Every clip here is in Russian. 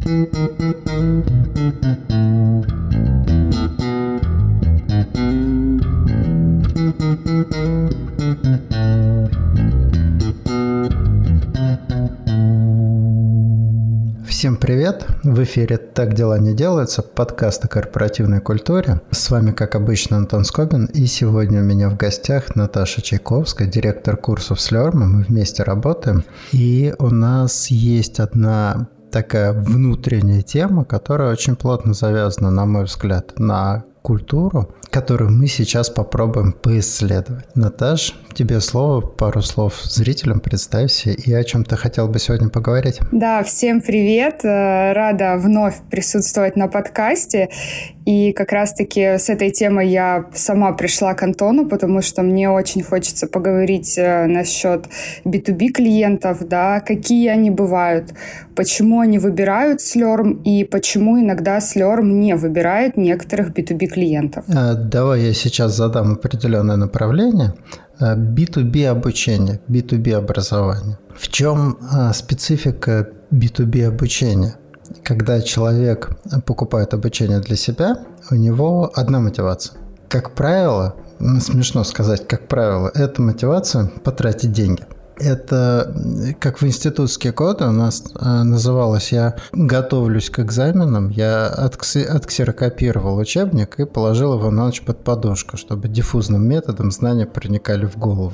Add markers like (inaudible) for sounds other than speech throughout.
Всем привет! В эфире «Так дела не делаются» подкаст о корпоративной культуре. С вами, как обычно, Антон Скобин, и сегодня у меня в гостях Наташа Чайковская, директор курсов Слерма. Мы вместе работаем, и у нас есть одна такая внутренняя тема, которая очень плотно завязана, на мой взгляд, на культуру, которую мы сейчас попробуем поисследовать. Наташ, тебе слово, пару слов зрителям, представься и о чем ты хотел бы сегодня поговорить. Да, всем привет, э, рада вновь присутствовать на подкасте. И как раз-таки с этой темой я сама пришла к Антону, потому что мне очень хочется поговорить э, насчет B2B клиентов, да, какие они бывают, почему они выбирают Slurm и почему иногда Slurm не выбирает некоторых B2B клиентов. А, давай я сейчас задам определенное направление. B2B а, обучение, B2B образование. В чем а, специфика B2B обучения? Когда человек покупает обучение для себя, у него одна мотивация. Как правило, смешно сказать, как правило, это мотивация потратить деньги – это как в институтские годы у нас э, называлось «Я готовлюсь к экзаменам», я отксерокопировал учебник и положил его на ночь под подушку, чтобы диффузным методом знания проникали в голову.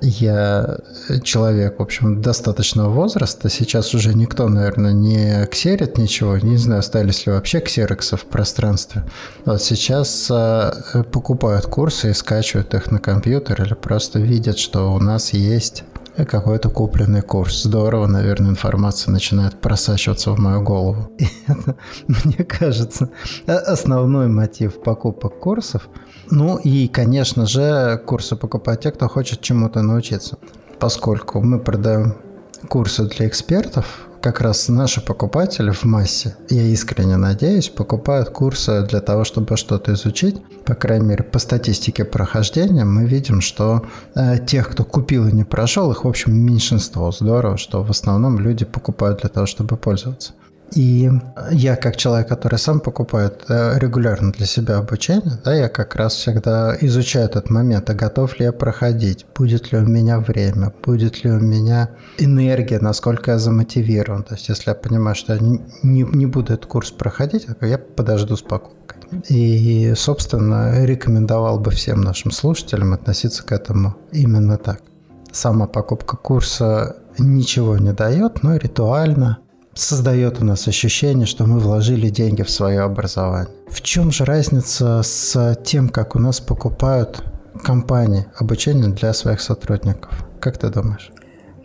Я человек, в общем, достаточного возраста. Сейчас уже никто, наверное, не ксерит ничего. Не знаю, остались ли вообще ксероксы в пространстве. Вот сейчас э, покупают курсы и скачивают их на компьютер или просто видят, что у нас есть какой-то купленный курс. Здорово, наверное, информация начинает просачиваться в мою голову. (laughs) И это, мне кажется, основной мотив покупок курсов. Ну и, конечно же, курсы покупают те, кто хочет чему-то научиться. Поскольку мы продаем курсы для экспертов, как раз наши покупатели в массе, я искренне надеюсь, покупают курсы для того, чтобы что-то изучить. По крайней мере, по статистике прохождения мы видим, что э, тех, кто купил и не прошел, их, в общем, меньшинство. Здорово, что в основном люди покупают для того, чтобы пользоваться. И я, как человек, который сам покупает э, регулярно для себя обучение, да, я как раз всегда изучаю этот момент, а готов ли я проходить, будет ли у меня время, будет ли у меня энергия, насколько я замотивирован. То есть, если я понимаю, что я не, не буду этот курс проходить, я подожду с покупкой. И, собственно, рекомендовал бы всем нашим слушателям относиться к этому именно так. Сама покупка курса ничего не дает, но ритуально создает у нас ощущение, что мы вложили деньги в свое образование. В чем же разница с тем, как у нас покупают компании обучение для своих сотрудников? Как ты думаешь?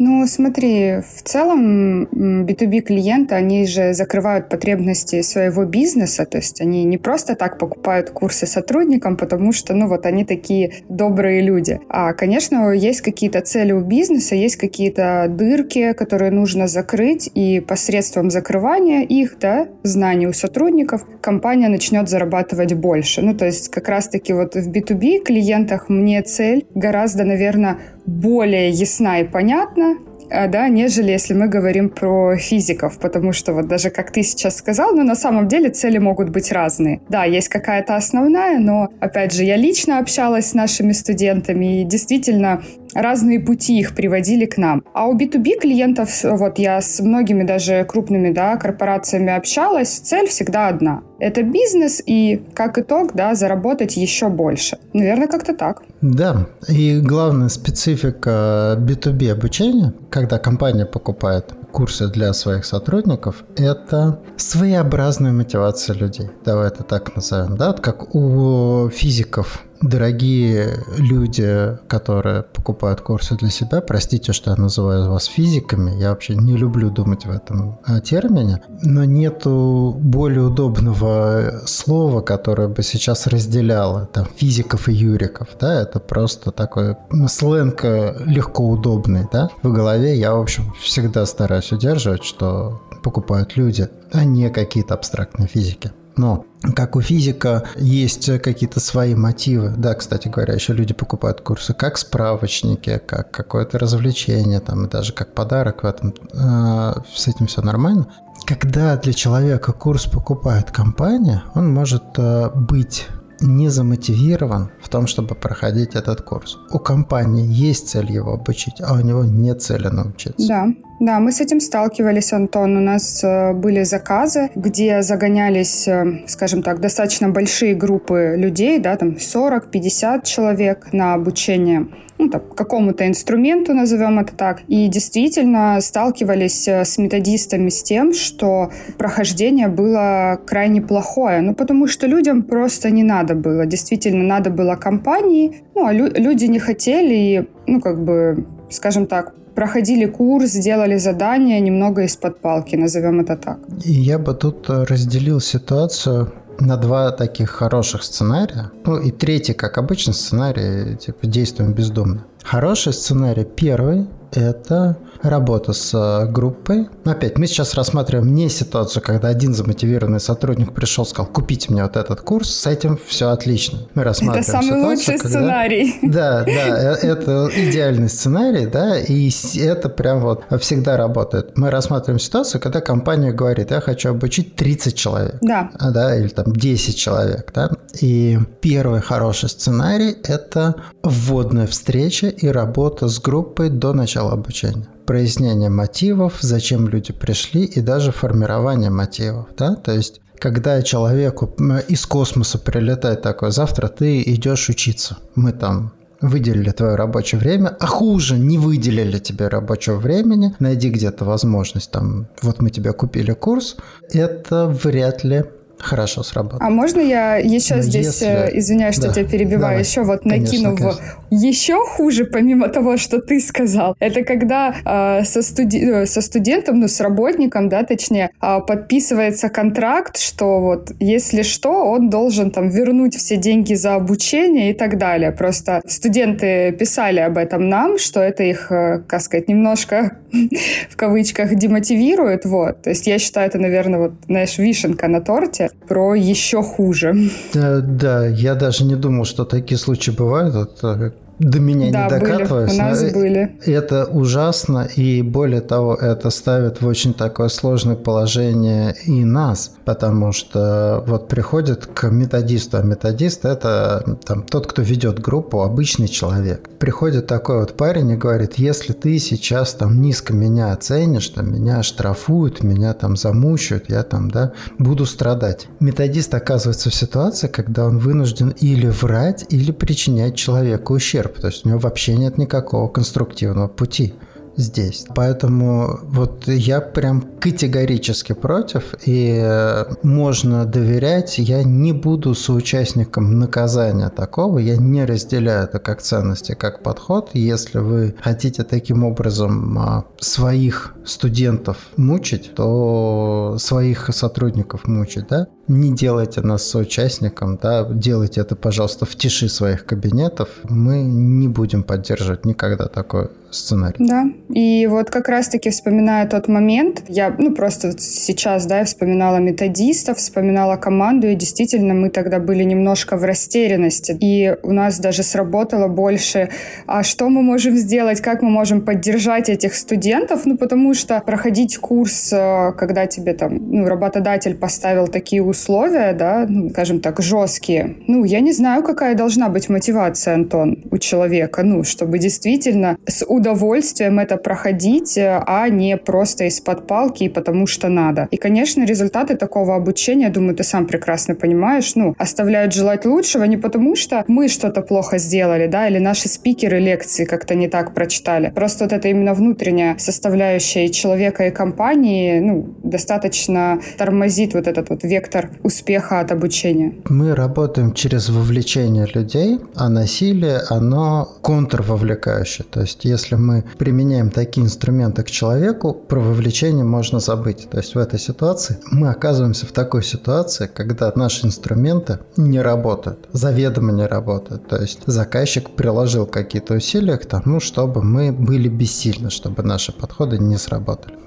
Ну, смотри, в целом B2B клиенты, они же закрывают потребности своего бизнеса, то есть они не просто так покупают курсы сотрудникам, потому что, ну, вот они такие добрые люди. А, конечно, есть какие-то цели у бизнеса, есть какие-то дырки, которые нужно закрыть, и посредством закрывания их, да, знаний у сотрудников, компания начнет зарабатывать больше. Ну, то есть как раз-таки вот в B2B клиентах мне цель гораздо, наверное, более ясна и понятна, да, нежели если мы говорим про физиков, потому что вот даже как ты сейчас сказал, ну на самом деле цели могут быть разные. Да, есть какая-то основная, но опять же я лично общалась с нашими студентами и действительно разные пути их приводили к нам. А у B2B клиентов, вот я с многими даже крупными да, корпорациями общалась, цель всегда одна. Это бизнес и, как итог, да, заработать еще больше. Наверное, как-то так. Да, и главная специфика B2B обучения, когда компания покупает курсы для своих сотрудников, это своеобразная мотивация людей. Давай это так назовем. Да? Как у физиков дорогие люди, которые покупают курсы для себя, простите, что я называю вас физиками, я вообще не люблю думать в этом э, термине, но нету более удобного слова, которое бы сейчас разделяло там физиков и юриков, да, это просто такой сленг э, легко удобный, да, в голове я, в общем, всегда стараюсь удерживать, что покупают люди, а не какие-то абстрактные физики. Но как у физика есть какие-то свои мотивы. Да, кстати говоря, еще люди покупают курсы как справочники, как какое-то развлечение, там, и даже как подарок в этом. Э, с этим все нормально. Когда для человека курс покупает компания, он может э, быть не замотивирован в том, чтобы проходить этот курс. У компании есть цель его обучить, а у него нет цели научиться. Да, да, мы с этим сталкивались, Антон. У нас э, были заказы, где загонялись, э, скажем так, достаточно большие группы людей, да, там 40-50 человек на обучение ну, там, какому-то инструменту, назовем это так. И действительно сталкивались э, с методистами с тем, что прохождение было крайне плохое. Ну, потому что людям просто не надо было. Действительно, надо было компании. Ну, а лю- люди не хотели ну, как бы, скажем так, проходили курс, делали задания немного из-под палки, назовем это так. И я бы тут э, разделил ситуацию на два таких хороших сценария. Ну и третий, как обычно, сценарий, типа действуем бездумно. Хороший сценарий первый – это работа с э, группой. Опять, мы сейчас рассматриваем не ситуацию, когда один замотивированный сотрудник пришел, сказал, купите мне вот этот курс, с этим все отлично. Мы рассматриваем Это самый ситуацию, лучший когда... сценарий. Да, да, э, это идеальный сценарий, да, и это прям вот всегда работает. Мы рассматриваем ситуацию, когда компания говорит, я хочу обучить 30 человек. Да. Да, или там 10 человек, да. И первый хороший сценарий – это вводная встреча и работа с группой до начала обучения прояснение мотивов, зачем люди пришли и даже формирование мотивов. Да? То есть когда человеку из космоса прилетает такое, завтра ты идешь учиться, мы там выделили твое рабочее время, а хуже, не выделили тебе рабочего времени, найди где-то возможность, там, вот мы тебе купили курс, это вряд ли хорошо сработало. А можно я еще Но здесь, если... Э, извиняюсь, что да. тебя перебиваю, Давай. еще вот накину конечно, в еще хуже, помимо того, что ты сказал, это когда э, со, студи... Э, со студентом, ну, с работником, да, точнее, э, подписывается контракт, что вот, если что, он должен там вернуть все деньги за обучение и так далее. Просто студенты писали об этом нам, что это их, э, как сказать, немножко (laughs) в кавычках демотивирует, вот. То есть я считаю, это, наверное, вот, знаешь, вишенка на торте, про еще хуже. Да, да, я даже не думал, что такие случаи бывают. Это до меня да, не докатываюсь. Были, у нас были. Это ужасно, и более того, это ставит в очень такое сложное положение и нас, потому что вот приходит к методисту, а методист – это там, тот, кто ведет группу, обычный человек. Приходит такой вот парень и говорит, если ты сейчас там низко меня оценишь, там, меня штрафуют, меня там замучают, я там, да, буду страдать. Методист оказывается в ситуации, когда он вынужден или врать, или причинять человеку ущерб ущерб, то есть у него вообще нет никакого конструктивного пути здесь. Поэтому вот я прям категорически против, и э, можно доверять. Я не буду соучастником наказания такого, я не разделяю это как ценности, как подход. Если вы хотите таким образом а, своих студентов мучить, то своих сотрудников мучить, да? Не делайте нас соучастником, да, делайте это, пожалуйста, в тиши своих кабинетов. Мы не будем поддерживать никогда такой сценарий. Да, и вот как раз-таки вспоминая тот момент, я, ну, просто сейчас, да, вспоминала методистов, вспоминала команду, и действительно мы тогда были немножко в растерянности. И у нас даже сработало больше, а что мы можем сделать, как мы можем поддержать этих студентов, ну, потому что проходить курс, э, когда тебе там, ну, работодатель поставил такие условия, да, ну, скажем так, жесткие, ну, я не знаю, какая должна быть мотивация, Антон, у человека, ну, чтобы действительно с удовольствием это проходить, э, а не просто из-под палки и потому что надо. И, конечно, результаты такого обучения, думаю, ты сам прекрасно понимаешь, ну, оставляют желать лучшего не потому, что мы что-то плохо сделали, да, или наши спикеры лекции как-то не так прочитали. Просто вот это именно внутренняя составляющая человека и компании, ну, достаточно тормозит вот этот вот вектор успеха от обучения. Мы работаем через вовлечение людей, а насилие, оно контрвовлекающее. То есть, если мы применяем такие инструменты к человеку, про вовлечение можно забыть. То есть в этой ситуации мы оказываемся в такой ситуации, когда наши инструменты не работают, заведомо не работают. То есть заказчик приложил какие-то усилия к тому, чтобы мы были бессильны, чтобы наши подходы не сработали.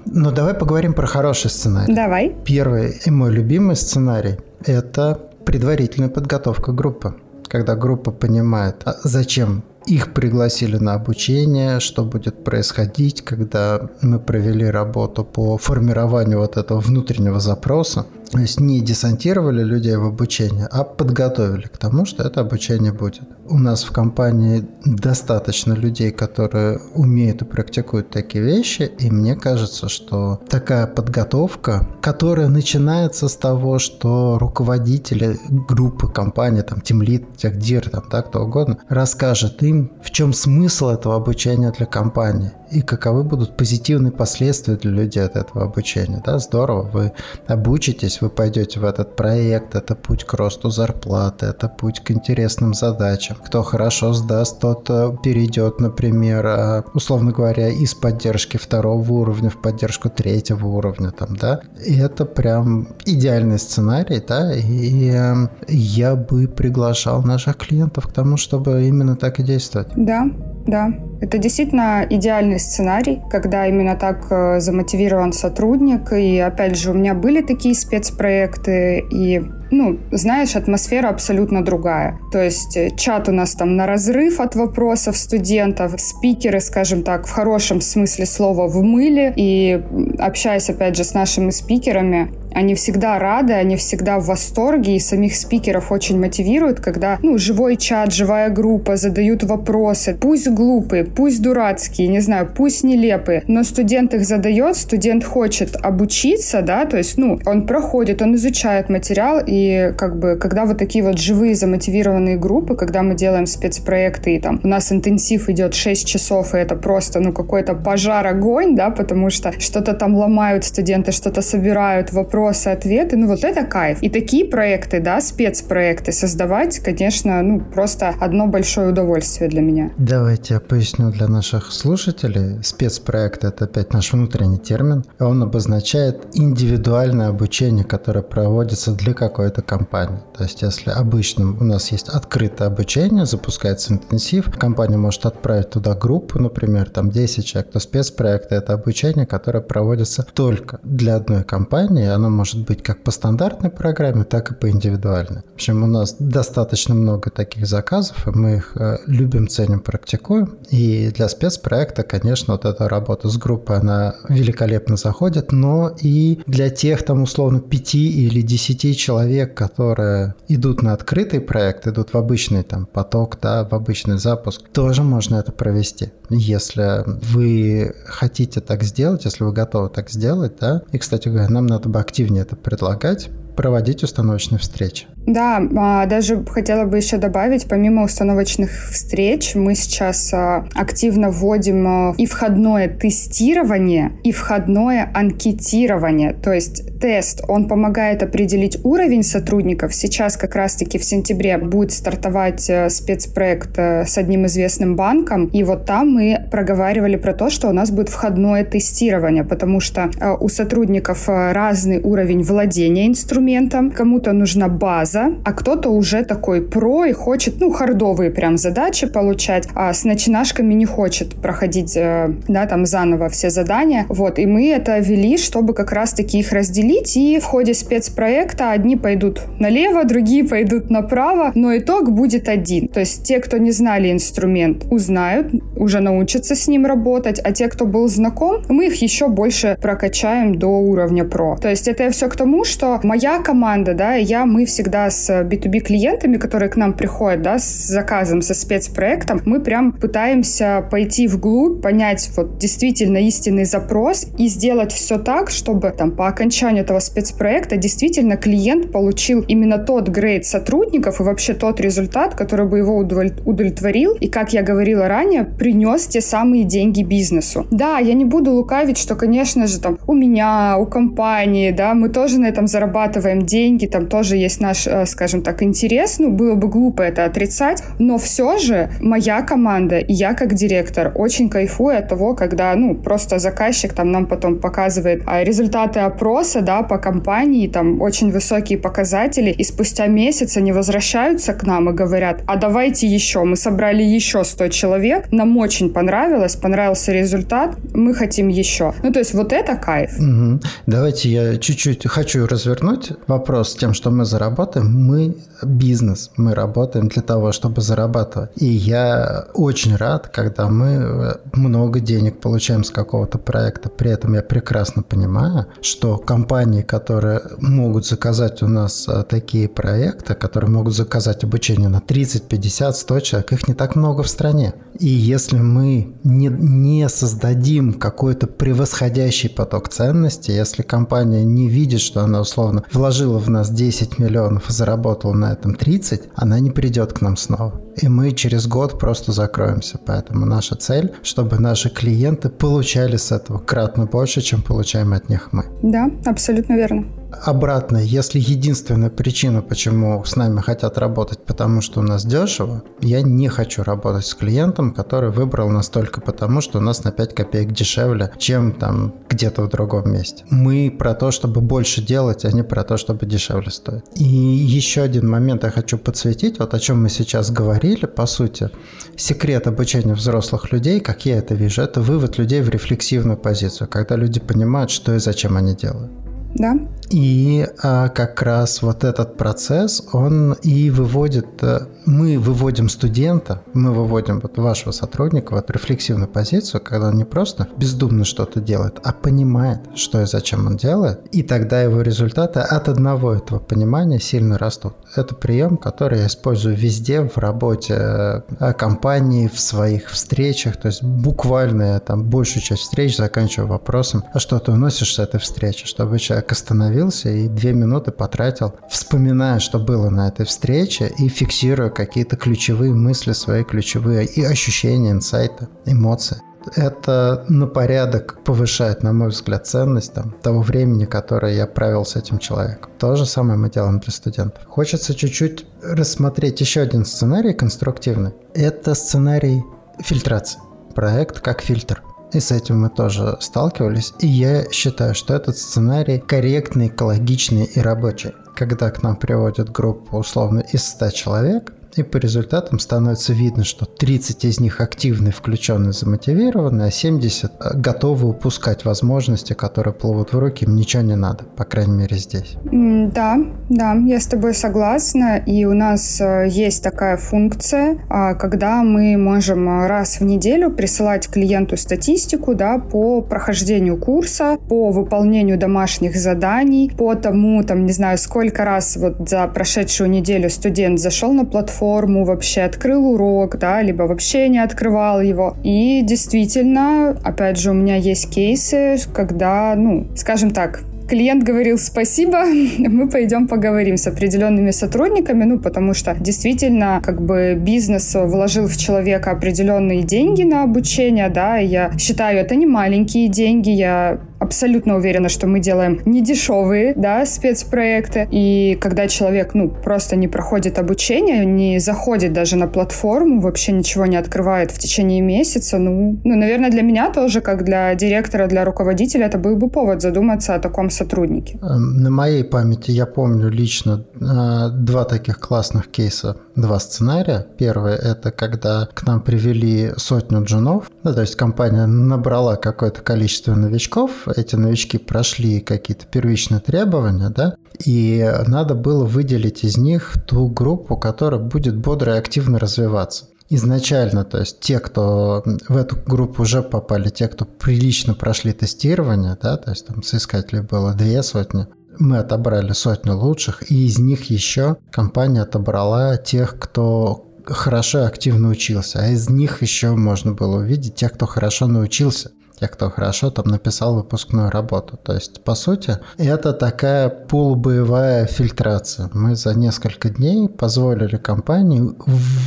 Но давай поговорим про хороший сценарий. Давай. Первый и мой любимый сценарий – это предварительная подготовка группы. Когда группа понимает, а зачем их пригласили на обучение, что будет происходить, когда мы провели работу по формированию вот этого внутреннего запроса. То есть не десантировали людей в обучение, а подготовили к тому, что это обучение будет. У нас в компании достаточно людей, которые умеют и практикуют такие вещи, и мне кажется, что такая подготовка, которая начинается с того, что руководители группы, компании, там, тимлит, техдир, там, так, кто угодно, расскажет им, в чем смысл этого обучения для компании и каковы будут позитивные последствия для людей от этого обучения. Да, здорово, вы обучитесь, вы пойдете в этот проект, это путь к росту зарплаты, это путь к интересным задачам. Кто хорошо сдаст, тот э, перейдет, например, э, условно говоря, из поддержки второго уровня в поддержку третьего уровня, там, да, и это прям идеальный сценарий, да, и э, я бы приглашал наших клиентов к тому, чтобы именно так и действовать. Да, да, это действительно идеальный сценарий, когда именно так э, замотивирован сотрудник. И опять же, у меня были такие спецпроекты, и ну, знаешь, атмосфера абсолютно другая. То есть э, чат у нас там на разрыв от вопросов студентов, спикеры, скажем так, в хорошем смысле слова в мыле. И общаясь, опять же, с нашими спикерами, они всегда рады, они всегда в восторге, и самих спикеров очень мотивируют, когда, ну, живой чат, живая группа, задают вопросы, пусть глупые, пусть дурацкие, не знаю, пусть нелепые, но студент их задает, студент хочет обучиться, да, то есть, ну, он проходит, он изучает материал, и как бы, когда вот такие вот живые замотивированные группы, когда мы делаем спецпроекты, и там у нас интенсив идет 6 часов, и это просто, ну, какой-то пожар, огонь, да, потому что что-то там ломают студенты, что-то собирают, вопросы вопросы-ответы, ну вот это кайф. И такие проекты, да, спецпроекты создавать, конечно, ну просто одно большое удовольствие для меня. Давайте я поясню для наших слушателей. Спецпроект — это опять наш внутренний термин. Он обозначает индивидуальное обучение, которое проводится для какой-то компании. То есть если обычно у нас есть открытое обучение, запускается интенсив, компания может отправить туда группу, например, там 10 человек, то спецпроект — это обучение, которое проводится только для одной компании, оно может быть как по стандартной программе, так и по индивидуальной. В общем, у нас достаточно много таких заказов, и мы их э, любим, ценим, практикуем. И для спецпроекта, конечно, вот эта работа с группой, она великолепно заходит, но и для тех там условно 5 или 10 человек, которые идут на открытый проект, идут в обычный там поток, да, в обычный запуск, тоже можно это провести. Если вы хотите так сделать, если вы готовы так сделать, да, и, кстати говоря, нам надо бы активнее это предлагать, проводить установочные встречи. Да, а, даже хотела бы еще добавить, помимо установочных встреч, мы сейчас а, активно вводим а, и входное тестирование, и входное анкетирование. То есть тест, он помогает определить уровень сотрудников. Сейчас как раз-таки в сентябре будет стартовать спецпроект с одним известным банком, и вот там мы проговаривали про то, что у нас будет входное тестирование, потому что у сотрудников разный уровень владения инструментом, кому-то нужна база, база, а кто-то уже такой про и хочет, ну, хардовые прям задачи получать, а с начинашками не хочет проходить, э, да, там заново все задания. Вот, и мы это вели, чтобы как раз-таки их разделить, и в ходе спецпроекта одни пойдут налево, другие пойдут направо, но итог будет один. То есть те, кто не знали инструмент, узнают, уже научатся с ним работать, а те, кто был знаком, мы их еще больше прокачаем до уровня про. То есть это все к тому, что моя команда, да, я, мы всегда с B2B клиентами, которые к нам приходят, да, с заказом, со спецпроектом, мы прям пытаемся пойти вглубь, понять вот действительно истинный запрос и сделать все так, чтобы там по окончанию этого спецпроекта действительно клиент получил именно тот грейд сотрудников и вообще тот результат, который бы его удовлетворил и, как я говорила ранее, принес те самые деньги бизнесу. Да, я не буду лукавить, что, конечно же, там у меня, у компании, да, мы тоже на этом зарабатываем деньги, там тоже есть наш э, скажем так, интерес, ну, было бы глупо это отрицать, но все же моя команда и я как директор очень кайфую от того, когда, ну, просто заказчик там нам потом показывает а, результаты опроса, да, по компании, там очень высокие показатели, и спустя месяц они возвращаются к нам и говорят, а давайте еще, мы собрали еще 100 человек, нам очень понравилось, понравился результат, мы хотим еще. Ну, то есть вот это кайф. Угу. Давайте я чуть-чуть хочу развернуть вопрос тем, что мы заработаем. Мы бизнес, мы работаем для того, чтобы зарабатывать. И я очень рад, когда мы э, много денег получаем с какого-то проекта. При этом я прекрасно понимаю, что компании, которые могут заказать у нас э, такие проекты, которые могут заказать обучение на 30, 50, 100 человек, их не так много в стране. И если мы не, не создадим какой-то превосходящий поток ценностей, если компания не видит, что она условно вложила в нас 10 миллионов заработала на этом 30, она не придет к нам снова. И мы через год просто закроемся. Поэтому наша цель, чтобы наши клиенты получали с этого кратно больше, чем получаем от них мы. Да, абсолютно верно обратно, если единственная причина, почему с нами хотят работать, потому что у нас дешево, я не хочу работать с клиентом, который выбрал нас только потому, что у нас на 5 копеек дешевле, чем там где-то в другом месте. Мы про то, чтобы больше делать, а не про то, чтобы дешевле стоить. И еще один момент я хочу подсветить, вот о чем мы сейчас говорили, по сути. Секрет обучения взрослых людей, как я это вижу, это вывод людей в рефлексивную позицию, когда люди понимают, что и зачем они делают. Да. И а, как раз вот этот процесс, он и выводит, а, мы выводим студента, мы выводим вот вашего сотрудника в эту рефлексивную позицию, когда он не просто бездумно что-то делает, а понимает, что и зачем он делает, и тогда его результаты от одного этого понимания сильно растут. Это прием, который я использую везде в работе а, компании, в своих встречах, то есть буквально я там большую часть встреч заканчиваю вопросом, а что ты уносишь с этой встречи, чтобы человек остановился остановился и две минуты потратил, вспоминая, что было на этой встрече и фиксируя какие-то ключевые мысли, свои ключевые и ощущения, инсайты, эмоции. Это на порядок повышает, на мой взгляд, ценность там, того времени, которое я провел с этим человеком. То же самое мы делаем для студентов. Хочется чуть-чуть рассмотреть еще один сценарий конструктивный. Это сценарий фильтрации. Проект как фильтр – и с этим мы тоже сталкивались. И я считаю, что этот сценарий корректный, экологичный и рабочий. Когда к нам приводят группу условно из 100 человек, и по результатам становится видно, что 30 из них активны, включены, замотивированы, а 70 э, готовы упускать возможности, которые плывут в руки, им ничего не надо, по крайней мере здесь. Да, да, я с тобой согласна, и у нас э, есть такая функция, а, когда мы можем э, раз в неделю присылать клиенту статистику, да, по прохождению курса, по выполнению домашних заданий, по тому, там, не знаю, сколько раз вот за прошедшую неделю студент зашел на платформу, форму, вообще открыл урок, да, либо вообще не открывал его. И действительно, опять же, у меня есть кейсы, когда, ну, скажем так, клиент говорил спасибо, (laughs) мы пойдем поговорим с определенными сотрудниками, ну, потому что действительно, как бы бизнес вложил в человека определенные деньги на обучение, да, я считаю, это не маленькие деньги, я абсолютно уверена, что мы делаем не дешевые, да, спецпроекты. И когда человек, ну, просто не проходит обучение, не заходит даже на платформу, вообще ничего не открывает в течение месяца, ну, ну, наверное, для меня тоже, как для директора, для руководителя, это был бы повод задуматься о таком сотруднике. Эм, на моей памяти я помню лично э, два таких классных кейса, два сценария. Первый – это когда к нам привели сотню джунов, ну, то есть компания набрала какое-то количество новичков, эти новички прошли какие-то первичные требования, да, и надо было выделить из них ту группу, которая будет бодро и активно развиваться. Изначально, то есть те, кто в эту группу уже попали, те, кто прилично прошли тестирование, да, то есть там соискателей было две сотни, мы отобрали сотню лучших, и из них еще компания отобрала тех, кто хорошо и активно учился, а из них еще можно было увидеть тех, кто хорошо научился тех, кто хорошо там написал выпускную работу. То есть, по сути, это такая полубоевая фильтрация. Мы за несколько дней позволили компании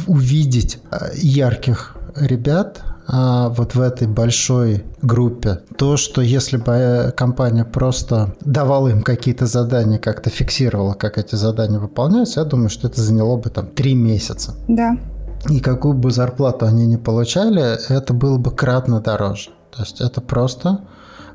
увидеть э, ярких ребят, а, вот в этой большой группе. То, что если бы э, компания просто давала им какие-то задания, как-то фиксировала, как эти задания выполняются, я думаю, что это заняло бы там три месяца. Да. И какую бы зарплату они ни получали, это было бы кратно дороже. То есть это просто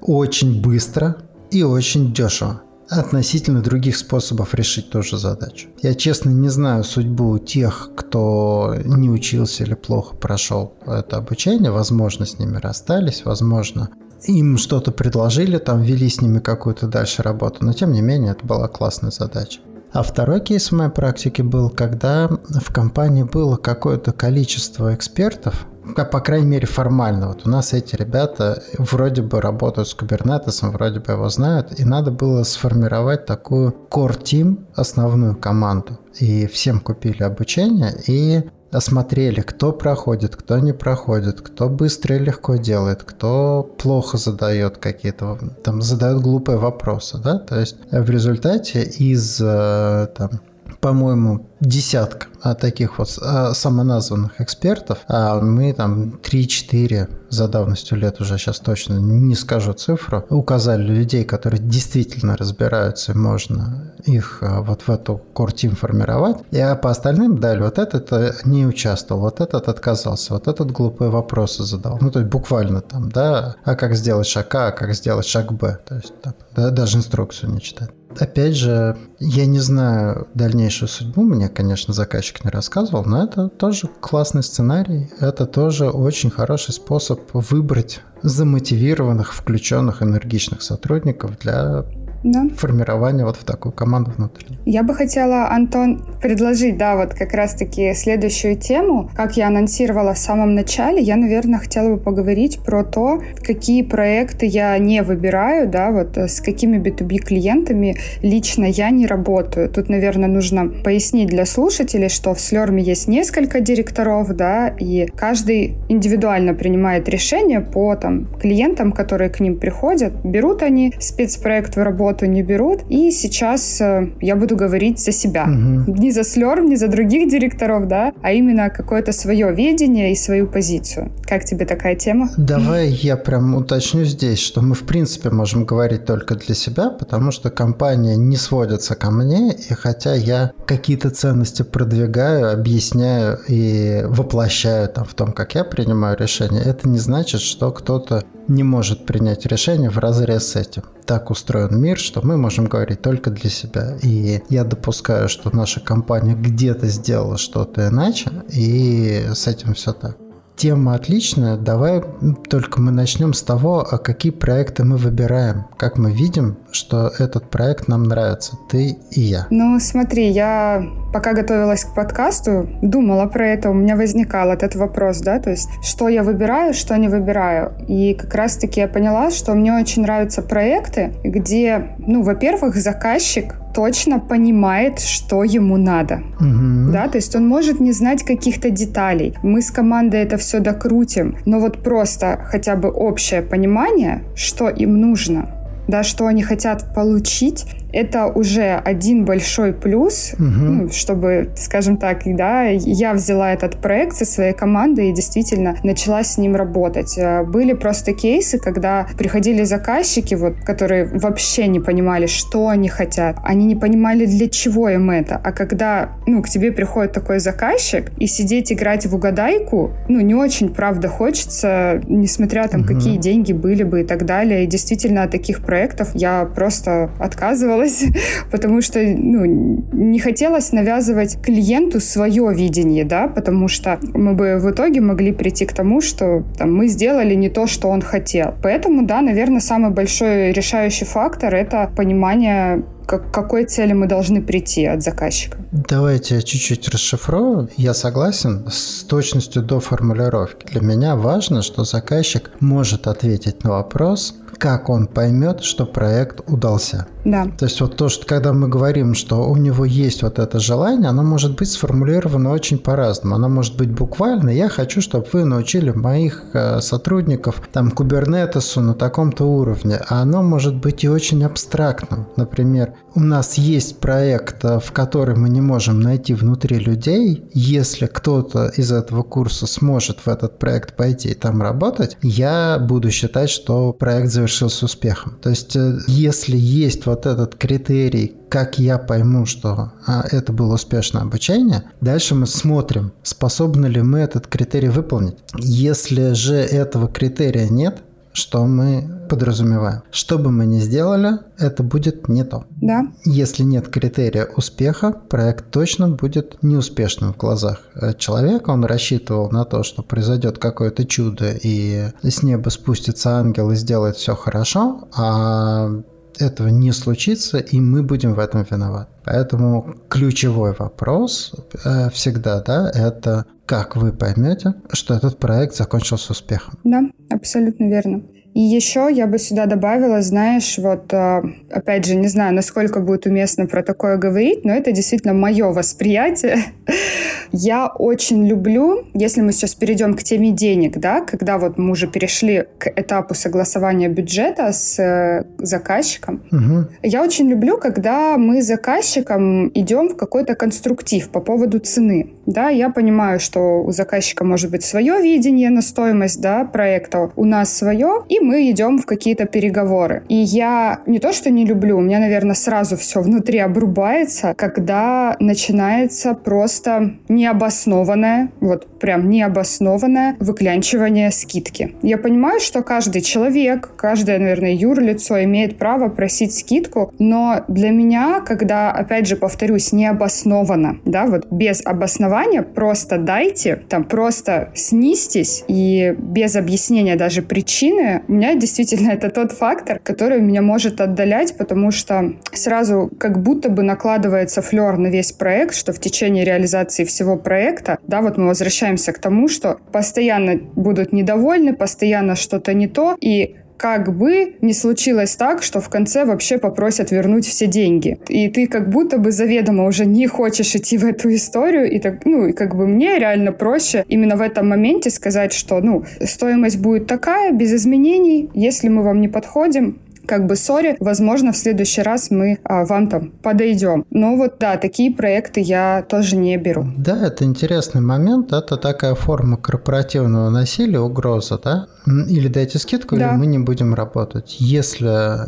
очень быстро и очень дешево относительно других способов решить ту же задачу. Я, честно, не знаю судьбу тех, кто не учился или плохо прошел это обучение. Возможно, с ними расстались, возможно, им что-то предложили, там вели с ними какую-то дальше работу, но тем не менее это была классная задача. А второй кейс в моей практике был, когда в компании было какое-то количество экспертов, по крайней мере, формально. Вот у нас эти ребята вроде бы работают с кубернетесом, вроде бы его знают, и надо было сформировать такую core team, основную команду. И всем купили обучение, и осмотрели, кто проходит, кто не проходит, кто быстро и легко делает, кто плохо задает какие-то, там, задает глупые вопросы, да, то есть в результате из э, там, по-моему, десятка а, таких вот а, самоназванных экспертов, а мы там 3-4 за давностью лет уже сейчас точно не скажу цифру, указали людей, которые действительно разбираются, можно их а, вот в эту core-team формировать. И по остальным дали вот этот не участвовал, вот этот отказался, вот этот глупые вопросы задал. Ну, то есть буквально там, да, а как сделать шаг А, а как сделать шаг Б. То есть там, да, даже инструкцию не читать. Опять же, я не знаю дальнейшую судьбу, мне, конечно, заказчик не рассказывал, но это тоже классный сценарий, это тоже очень хороший способ выбрать замотивированных, включенных, энергичных сотрудников для да. формирования вот в такую команду внутри. Я бы хотела, Антон, предложить, да, вот как раз-таки следующую тему. Как я анонсировала в самом начале, я, наверное, хотела бы поговорить про то, какие проекты я не выбираю, да, вот э, с какими B2B клиентами лично я не работаю. Тут, наверное, нужно пояснить для слушателей, что в Слерме есть несколько директоров, да, и каждый индивидуально принимает решение по там клиентам, которые к ним приходят. Берут они спецпроект в работу работу не берут. И сейчас э, я буду говорить за себя. Угу. Не за Слерм, не за других директоров, да, а именно какое-то свое видение и свою позицию. Как тебе такая тема? Давай я прям уточню здесь, что мы в принципе можем говорить только для себя, потому что компания не сводится ко мне, и хотя я какие-то ценности продвигаю, объясняю и воплощаю там в том, как я принимаю решения, это не значит, что кто-то не может принять решение в разрез с этим. Так устроен мир, что мы можем говорить только для себя. И я допускаю, что наша компания где-то сделала что-то иначе, и с этим все так. Тема отличная. Давай только мы начнем с того, а какие проекты мы выбираем. Как мы видим, что этот проект нам нравится, ты и я. Ну, смотри, я пока готовилась к подкасту, думала про это, у меня возникал этот вопрос, да, то есть, что я выбираю, что не выбираю. И как раз-таки я поняла, что мне очень нравятся проекты, где, ну, во-первых, заказчик точно понимает, что ему надо. Угу. Да, то есть он может не знать каких-то деталей. Мы с командой это все докрутим, но вот просто хотя бы общее понимание, что им нужно, да, что они хотят получить, это уже один большой плюс, угу. ну, чтобы, скажем так, да, я взяла этот проект со своей командой и действительно начала с ним работать. Э, были просто кейсы, когда приходили заказчики, вот, которые вообще не понимали, что они хотят. Они не понимали, для чего им это. А когда, ну, к тебе приходит такой заказчик, и сидеть играть в угадайку, ну, не очень, правда, хочется, несмотря там, угу. какие деньги были бы и так далее. И действительно, от таких проектов я просто отказывала отказалась, (laughs) потому что ну, не хотелось навязывать клиенту свое видение, да, потому что мы бы в итоге могли прийти к тому, что там, мы сделали не то, что он хотел. Поэтому, да, наверное, самый большой решающий фактор — это понимание к какой цели мы должны прийти от заказчика? Давайте чуть-чуть расшифрую. Я согласен с точностью до формулировки. Для меня важно, что заказчик может ответить на вопрос, как он поймет, что проект удался. Да. То есть вот то, что когда мы говорим, что у него есть вот это желание, оно может быть сформулировано очень по-разному. Оно может быть буквально «я хочу, чтобы вы научили моих э, сотрудников там кубернетесу на таком-то уровне», а оно может быть и очень абстрактным. Например, у нас есть проект, э, в который мы не можем найти внутри людей. Если кто-то из этого курса сможет в этот проект пойти и там работать, я буду считать, что проект завершился успехом. То есть, э, если есть вот этот критерий, как я пойму, что а, это было успешное обучение, дальше мы смотрим, способны ли мы этот критерий выполнить. Если же этого критерия нет, что мы подразумеваем. Что бы мы ни сделали, это будет не то. Да. Если нет критерия успеха, проект точно будет неуспешным в глазах человека. Он рассчитывал на то, что произойдет какое-то чудо, и с неба спустится ангел и сделает все хорошо, а этого не случится, и мы будем в этом виноваты. Поэтому ключевой вопрос э, всегда, да, это как вы поймете, что этот проект закончился успехом. Да, абсолютно верно. И еще я бы сюда добавила, знаешь, вот, э, опять же, не знаю, насколько будет уместно про такое говорить, но это действительно мое восприятие. (laughs) Я очень люблю, если мы сейчас перейдем к теме денег, да, когда вот мы уже перешли к этапу согласования бюджета с э, заказчиком, угу. я очень люблю, когда мы с заказчиком идем в какой-то конструктив по поводу цены. Да, я понимаю, что у заказчика может быть свое видение на стоимость да, проекта, у нас свое, и мы идем в какие-то переговоры. И я не то, что не люблю, у меня, наверное, сразу все внутри обрубается, когда начинается просто необоснованное, вот прям необоснованное выклянчивание скидки. Я понимаю, что каждый человек, каждое, наверное, юрлицо имеет право просить скидку, но для меня, когда, опять же, повторюсь, необоснованно, да, вот без обоснования, просто дайте, там просто снистись и без объяснения даже причины, у меня действительно (laughs) это тот фактор, который меня может отдалять, потому что сразу как будто бы накладывается флер на весь проект, что в течение реализации всего проекта, да, вот мы возвращаемся к тому, что постоянно будут недовольны, постоянно что-то не то, и как бы не случилось так, что в конце вообще попросят вернуть все деньги. И ты как будто бы заведомо уже не хочешь идти в эту историю, и так, ну, и как бы мне реально проще именно в этом моменте сказать, что, ну, стоимость будет такая, без изменений, если мы вам не подходим, как бы сори, возможно, в следующий раз мы а, вам там подойдем. Но вот да, такие проекты я тоже не беру. Да, это интересный момент. Это такая форма корпоративного насилия, угроза, да? Или дайте скидку, да. или мы не будем работать. Если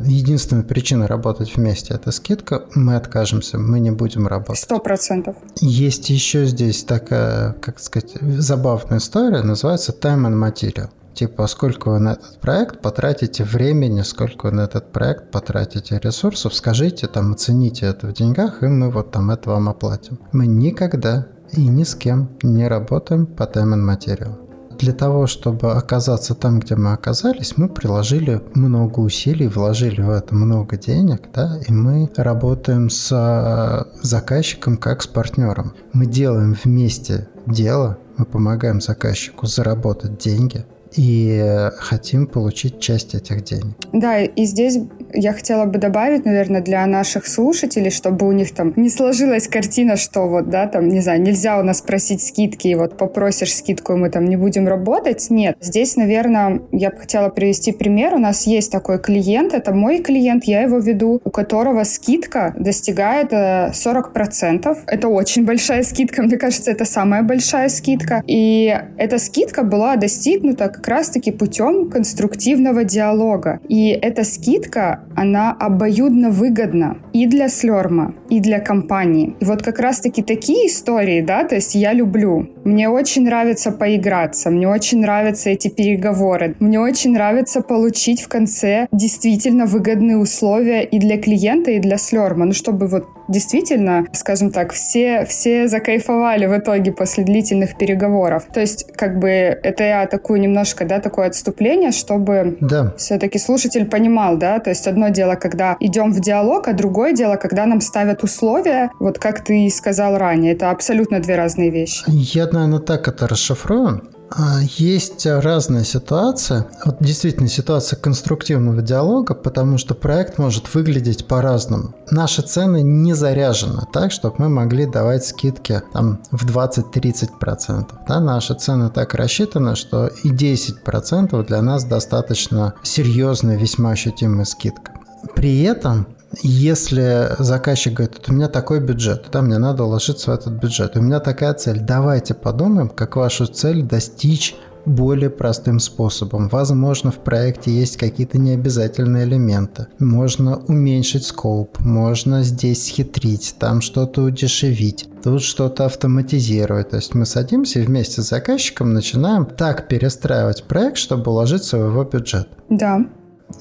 единственная причина работать вместе – это скидка, мы откажемся, мы не будем работать. Сто процентов. Есть еще здесь такая, как сказать, забавная история, называется time and material. Типа, сколько вы на этот проект потратите времени, сколько вы на этот проект потратите ресурсов, скажите, там, оцените это в деньгах, и мы вот там это вам оплатим. Мы никогда и ни с кем не работаем по time and material. Для того, чтобы оказаться там, где мы оказались, мы приложили много усилий, вложили в это много денег, да, и мы работаем с э, заказчиком как с партнером. Мы делаем вместе дело, мы помогаем заказчику заработать деньги, и хотим получить часть этих денег. Да, и здесь я хотела бы добавить, наверное, для наших слушателей, чтобы у них там не сложилась картина, что вот, да, там, не знаю, нельзя у нас просить скидки, и вот попросишь скидку, и мы там не будем работать. Нет, здесь, наверное, я бы хотела привести пример. У нас есть такой клиент, это мой клиент, я его веду, у которого скидка достигает 40%. Э, это очень большая скидка, мне кажется, это самая большая скидка. И эта скидка была достигнута как раз-таки путем конструктивного диалога. И эта скидка, она обоюдно выгодна и для Слерма, и для компании. И вот как раз-таки такие истории, да, то есть я люблю. Мне очень нравится поиграться, мне очень нравятся эти переговоры, мне очень нравится получить в конце действительно выгодные условия и для клиента, и для Слерма, ну чтобы вот действительно, скажем так, все, все закайфовали в итоге после длительных переговоров. То есть, как бы, это я такую немножко, да, такое отступление, чтобы да. все-таки слушатель понимал, да, то есть одно дело, когда идем в диалог, а другое дело, когда нам ставят условия, вот как ты и сказал ранее, это абсолютно две разные вещи. Я, наверное, так это расшифрую. А, есть разные ситуации. Вот действительно ситуация конструктивного диалога, потому что проект может выглядеть по-разному. Наши цены не заряжены так, чтобы мы могли давать скидки там, в 20-30%. Да, наши цены так рассчитаны, что и 10% для нас достаточно серьезная, весьма ощутимая скидка. При этом если заказчик говорит, у меня такой бюджет, да, мне надо уложиться в этот бюджет, у меня такая цель, давайте подумаем, как вашу цель достичь более простым способом. Возможно, в проекте есть какие-то необязательные элементы. Можно уменьшить скоп, можно здесь схитрить, там что-то удешевить, тут что-то автоматизировать. То есть мы садимся и вместе с заказчиком начинаем так перестраивать проект, чтобы уложиться в его бюджет. Да.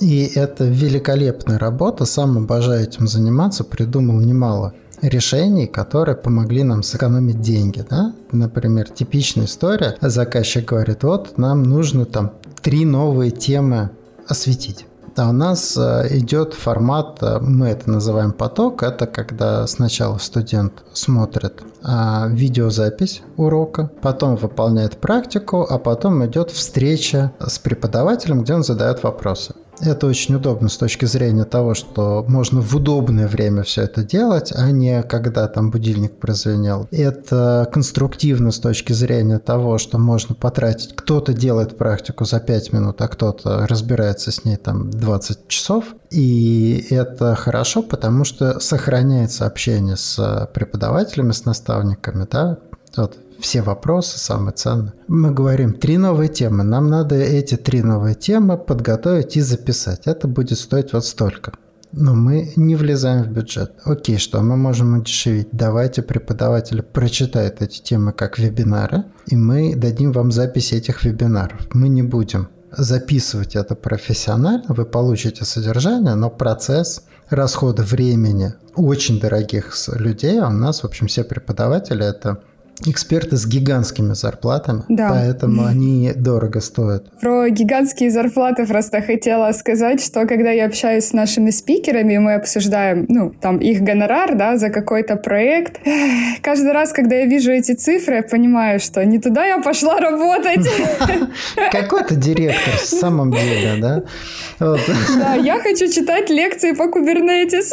И это великолепная работа, сам обожаю этим заниматься, придумал немало решений, которые помогли нам сэкономить деньги. Да? Например, типичная история. Заказчик говорит, вот нам нужно там три новые темы осветить. А у нас э, идет формат, э, мы это называем поток, это когда сначала студент смотрит а, видеозапись урока, потом выполняет практику, а потом идет встреча с преподавателем, где он задает вопросы. Это очень удобно с точки зрения того, что можно в удобное время все это делать, а не когда там будильник прозвенел. Это конструктивно с точки зрения того, что можно потратить. Кто-то делает практику за 5 минут, а кто-то разбирается с ней там 20 часов. И это хорошо, потому что сохраняется общение с преподавателями, с наставниками, да, вот все вопросы самые ценные. Мы говорим три новые темы. Нам надо эти три новые темы подготовить и записать. Это будет стоить вот столько. Но мы не влезаем в бюджет. Окей, что мы можем удешевить? Давайте преподаватель прочитает эти темы как вебинары, и мы дадим вам запись этих вебинаров. Мы не будем записывать это профессионально, вы получите содержание, но процесс расхода времени очень дорогих людей, а у нас, в общем, все преподаватели это эксперты с гигантскими зарплатами, да. поэтому они дорого стоят. Про гигантские зарплаты просто хотела сказать, что когда я общаюсь с нашими спикерами, мы обсуждаем, ну, там, их гонорар, да, за какой-то проект, (sighs) каждый раз, когда я вижу эти цифры, я понимаю, что не туда я пошла работать. (laughs) Какой-то директор, в самом деле, да? Да, я хочу читать лекции по Kubernetes.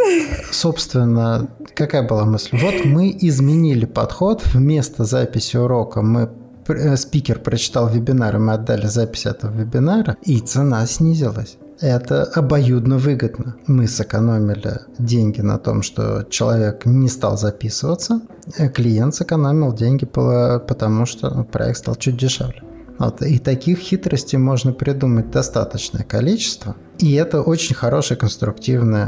Собственно, какая была мысль? Вот мы изменили подход вместо вместо записи урока мы э, спикер прочитал вебинар, и мы отдали запись этого вебинара, и цена снизилась. Это обоюдно выгодно. Мы сэкономили деньги на том, что человек не стал записываться, а клиент сэкономил деньги, потому что проект стал чуть дешевле. Вот. И таких хитростей можно придумать достаточное количество. И это очень хороший конструктивный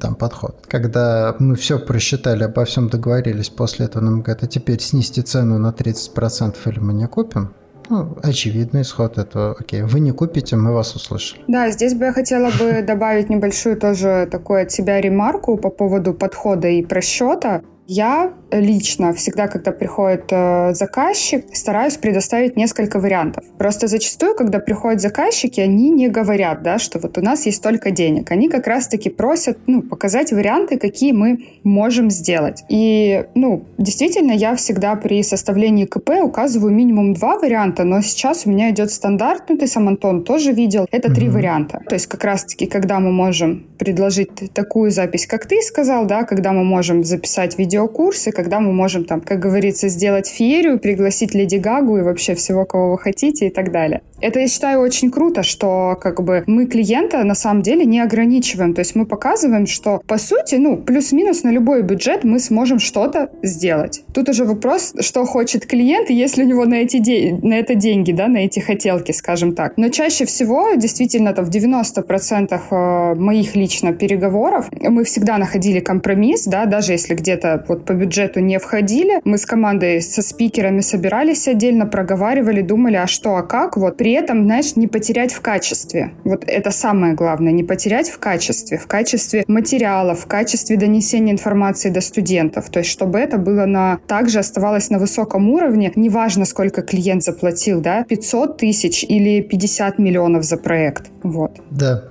там, подход. Когда мы все просчитали, обо всем договорились, после этого нам говорят, а теперь снести цену на 30% или мы не купим, ну, очевидный исход этого. Окей, вы не купите, мы вас услышали. Да, здесь бы я хотела бы добавить небольшую тоже такую от себя ремарку по поводу подхода и просчета. Я лично всегда, когда приходит э, заказчик, стараюсь предоставить несколько вариантов. Просто зачастую, когда приходят заказчики, они не говорят, да, что вот у нас есть столько денег. Они как раз-таки просят ну, показать варианты, какие мы можем сделать. И, ну, действительно, я всегда при составлении КП указываю минимум два варианта, но сейчас у меня идет стандарт, ну, ты сам, Антон, тоже видел, это mm-hmm. три варианта. То есть как раз-таки, когда мы можем предложить такую запись, как ты сказал, да, когда мы можем записать видео видеокурсы, когда мы можем там, как говорится, сделать феерию, пригласить Леди Гагу и вообще всего, кого вы хотите и так далее. Это, я считаю, очень круто, что как бы мы клиента на самом деле не ограничиваем. То есть мы показываем, что по сути, ну, плюс-минус на любой бюджет мы сможем что-то сделать. Тут уже вопрос, что хочет клиент, если у него на, эти де- на это деньги, да, на эти хотелки, скажем так. Но чаще всего, действительно, там в 90% э, моих лично переговоров мы всегда находили компромисс, да, даже если где-то вот по бюджету не входили. Мы с командой, со спикерами собирались отдельно, проговаривали, думали, а что, а как. Вот при этом, знаешь, не потерять в качестве. Вот это самое главное, не потерять в качестве, в качестве материалов, в качестве донесения информации до студентов. То есть, чтобы это было на, также оставалось на высоком уровне, неважно, сколько клиент заплатил, да, 500 тысяч или 50 миллионов за проект. Вот. Да,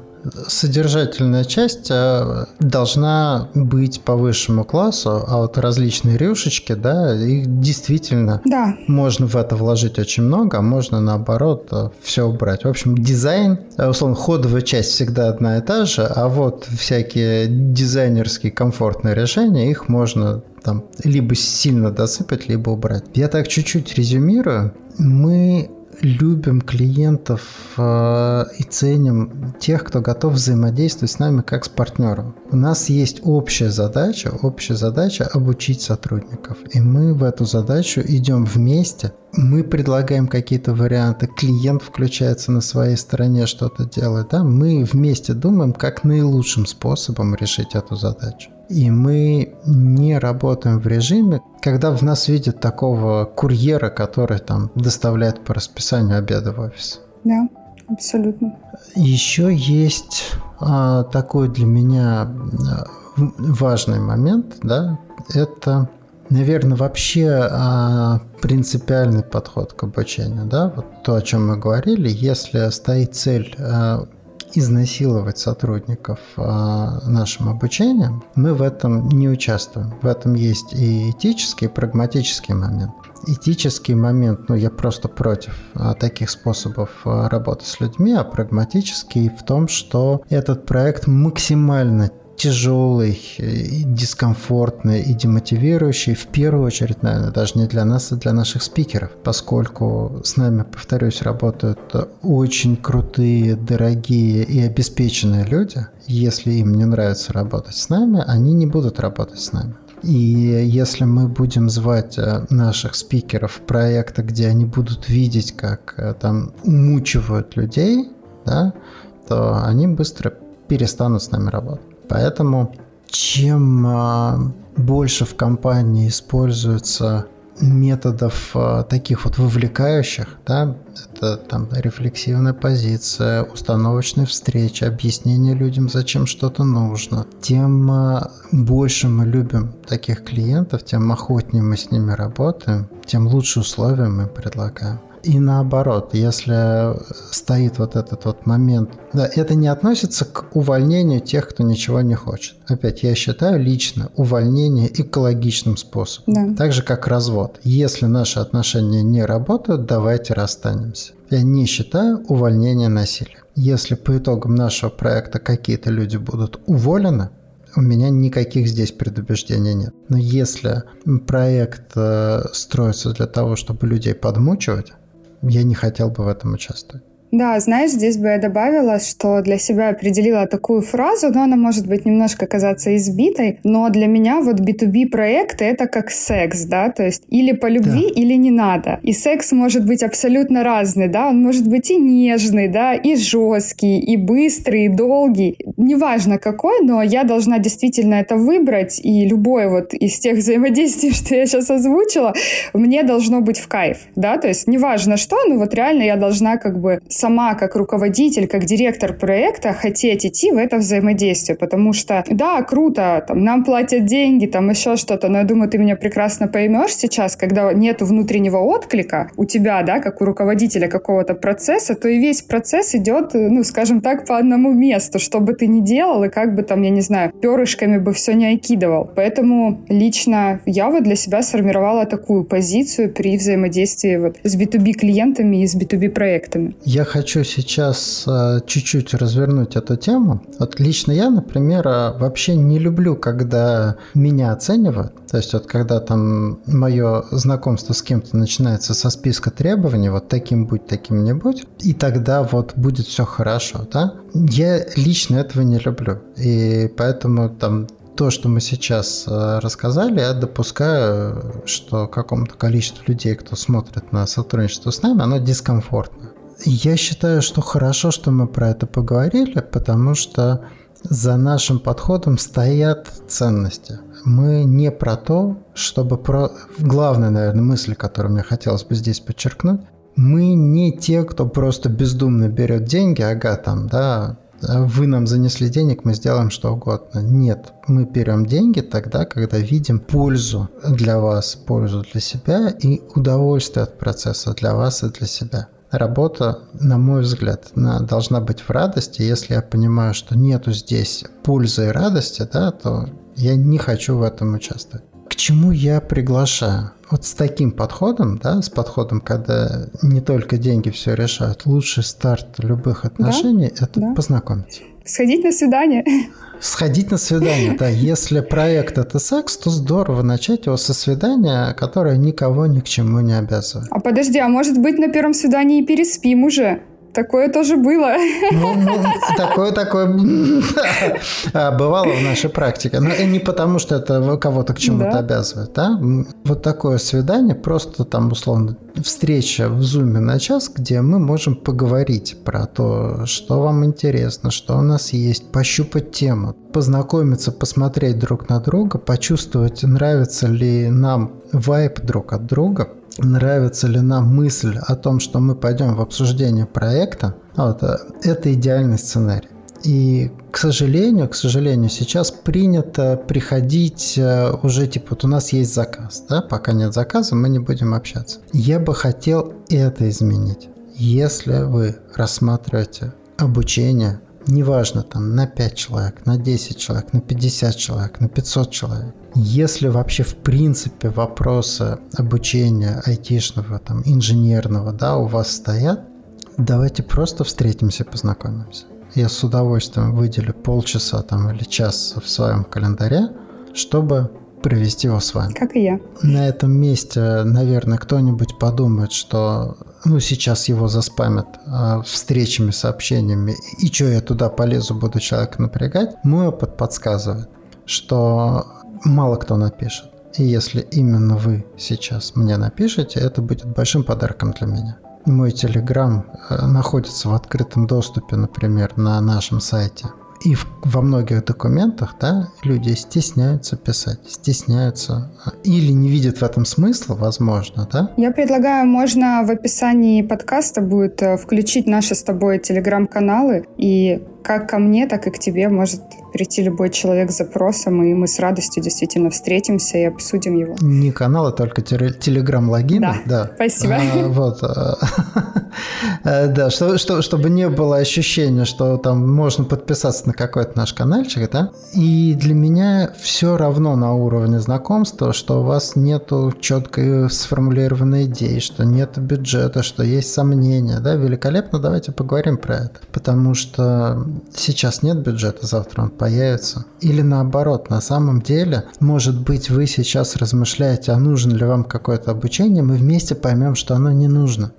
содержательная часть э, должна быть по высшему классу, а вот различные рюшечки, да, их действительно да. можно в это вложить очень много, а можно наоборот э, все убрать. В общем, дизайн, э, условно, ходовая часть всегда одна и та же, а вот всякие дизайнерские комфортные решения, их можно там либо сильно досыпать, либо убрать. Я так чуть-чуть резюмирую. Мы любим клиентов э, и ценим тех, кто готов взаимодействовать с нами как с партнером. У нас есть общая задача, общая задача обучить сотрудников. И мы в эту задачу идем вместе. Мы предлагаем какие-то варианты, клиент включается на своей стороне, что-то делает. Да? Мы вместе думаем, как наилучшим способом решить эту задачу. И мы не работаем в режиме, когда в нас видят такого курьера, который там доставляет по расписанию обеда в офис. Да, абсолютно. Еще есть а, такой для меня а, важный момент, да, это наверное, вообще а, принципиальный подход к обучению, да, вот то, о чем мы говорили, если стоит цель а, изнасиловать сотрудников а, нашим обучением, мы в этом не участвуем. В этом есть и этический, и прагматический момент. Этический момент, ну, я просто против а, таких способов а, работы с людьми, а прагматический в том, что этот проект максимально тяжелый, дискомфортный и демотивирующий, в первую очередь, наверное, даже не для нас, а для наших спикеров, поскольку с нами, повторюсь, работают очень крутые, дорогие и обеспеченные люди. Если им не нравится работать с нами, они не будут работать с нами. И если мы будем звать э, наших спикеров в проекты, где они будут видеть, как э, там умучивают людей, да, то они быстро перестанут с нами работать. Поэтому чем а, больше в компании используется методов а, таких вот вовлекающих, да, это там рефлексивная позиция, установочные встречи, объяснение людям, зачем что-то нужно, тем а, больше мы любим таких клиентов, тем охотнее мы с ними работаем, тем лучше условия мы предлагаем. И наоборот, если стоит вот этот вот момент, да, это не относится к увольнению тех, кто ничего не хочет. Опять, я считаю лично увольнение экологичным способом. Да. Так же, как развод. Если наши отношения не работают, давайте расстанемся. Я не считаю увольнение насилием. Если по итогам нашего проекта какие-то люди будут уволены, у меня никаких здесь предубеждений нет. Но если проект э, строится для того, чтобы людей подмучивать, я не хотел бы в этом участвовать. Да, знаешь, здесь бы я добавила, что для себя определила такую фразу, но она может быть немножко казаться избитой, но для меня вот B2B проекты это как секс, да, то есть или по любви, да. или не надо. И секс может быть абсолютно разный, да, он может быть и нежный, да, и жесткий, и быстрый, и долгий. Неважно какой, но я должна действительно это выбрать, и любое вот из тех взаимодействий, (laughs) что я сейчас озвучила, мне должно быть в кайф, да, то есть неважно что, но вот реально я должна как бы сама как руководитель, как директор проекта хотеть идти в это взаимодействие, потому что, да, круто, там, нам платят деньги, там еще что-то, но я думаю, ты меня прекрасно поймешь сейчас, когда нет внутреннего отклика у тебя, да, как у руководителя какого-то процесса, то и весь процесс идет, ну, скажем так, по одному месту, что бы ты ни делал, и как бы там, я не знаю, перышками бы все не окидывал. Поэтому лично я вот для себя сформировала такую позицию при взаимодействии вот с B2B клиентами и с B2B проектами. Я хочу сейчас э, чуть-чуть развернуть эту тему. Вот лично я, например, э, вообще не люблю, когда меня оценивают. То есть вот когда там мое знакомство с кем-то начинается со списка требований, вот таким будь, таким не будь, и тогда вот будет все хорошо, да? Я лично этого не люблю. И поэтому там то, что мы сейчас э, рассказали, я допускаю, что какому-то количеству людей, кто смотрит на сотрудничество с нами, оно дискомфортно. Я считаю, что хорошо, что мы про это поговорили, потому что за нашим подходом стоят ценности. Мы не про то, чтобы про... Главная, наверное, мысль, которую мне хотелось бы здесь подчеркнуть, мы не те, кто просто бездумно берет деньги, ага, там, да, вы нам занесли денег, мы сделаем что угодно. Нет, мы берем деньги тогда, когда видим пользу для вас, пользу для себя и удовольствие от процесса для вас и для себя. Работа, на мой взгляд, должна быть в радости. Если я понимаю, что нету здесь пользы и радости, да, то я не хочу в этом участвовать. Чему я приглашаю? Вот с таким подходом, да, с подходом, когда не только деньги все решают, лучший старт любых отношений да? – это да. познакомиться. Сходить на свидание. Сходить на свидание, да. (laughs) Если проект это секс, то здорово начать его со свидания, которое никого ни к чему не обязывает. А подожди, а может быть на первом свидании переспим уже? Такое тоже было. Ну, ну, такое, такое (laughs) а, бывало в нашей практике. Но не потому, что это кого-то к чему-то да. обязывает. Да? Вот такое свидание, просто там, условно, встреча в зуме на час, где мы можем поговорить про то, что вам интересно, что у нас есть, пощупать тему, познакомиться, посмотреть друг на друга, почувствовать, нравится ли нам вайп друг от друга – нравится ли нам мысль о том, что мы пойдем в обсуждение проекта, вот, э, это идеальный сценарий. И, к сожалению, к сожалению, сейчас принято приходить э, уже типа вот у нас есть заказ, да, пока нет заказа, мы не будем общаться. Я бы хотел это изменить. Если вы рассматриваете обучение неважно, там, на 5 человек, на 10 человек, на 50 человек, на 500 человек. Если вообще в принципе вопросы обучения айтишного, там, инженерного, да, у вас стоят, давайте просто встретимся, познакомимся. Я с удовольствием выделю полчаса там или час в своем календаре, чтобы провести его с вами. Как и я. На этом месте, наверное, кто-нибудь подумает, что ну, сейчас его заспамят э, встречами, сообщениями, и что я туда полезу, буду человека напрягать. Мой опыт подсказывает, что мало кто напишет. И если именно вы сейчас мне напишете, это будет большим подарком для меня. Мой телеграм э, находится в открытом доступе, например, на нашем сайте – и в, во многих документах да, люди стесняются писать, стесняются а, или не видят в этом смысла, возможно, да? Я предлагаю, можно в описании подкаста будет э, включить наши с тобой телеграм-каналы, и как ко мне, так и к тебе может прийти любой человек с запросом, и мы с радостью действительно встретимся и обсудим его. Не канал, а только телеграм-логин. Да, да, спасибо. А, вот. Э, да, что, что, чтобы не было ощущения, что там можно подписаться на какой-то наш каналчик, да. И для меня все равно на уровне знакомства, что у вас нету четко сформулированной идеи, что нет бюджета, что есть сомнения, да, великолепно, давайте поговорим про это. Потому что сейчас нет бюджета, завтра он появится. Или наоборот, на самом деле, может быть, вы сейчас размышляете, а нужно ли вам какое-то обучение, мы вместе поймем, что оно не нужно.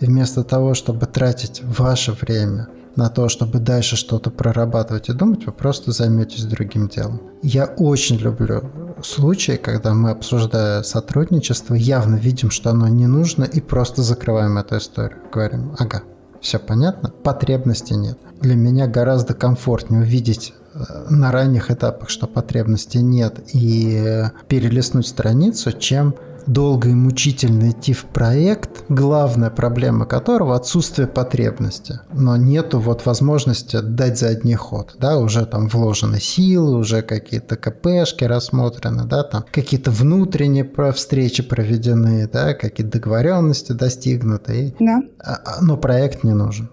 И вместо того, чтобы тратить ваше время на то, чтобы дальше что-то прорабатывать и думать, вы просто займетесь другим делом. Я очень люблю случаи, когда мы, обсуждая сотрудничество, явно видим, что оно не нужно, и просто закрываем эту историю. Говорим, ага, все понятно, потребности нет. Для меня гораздо комфортнее увидеть э, на ранних этапах, что потребности нет, и перелистнуть страницу, чем долго и мучительно идти в проект, главная проблема которого отсутствие потребности. Но нету вот возможности дать задний ход, да, уже там вложены силы, уже какие-то КПшки рассмотрены, да, там какие-то внутренние встречи проведены, да, какие-то договоренности достигнуты. Да. А, а, но проект не нужен.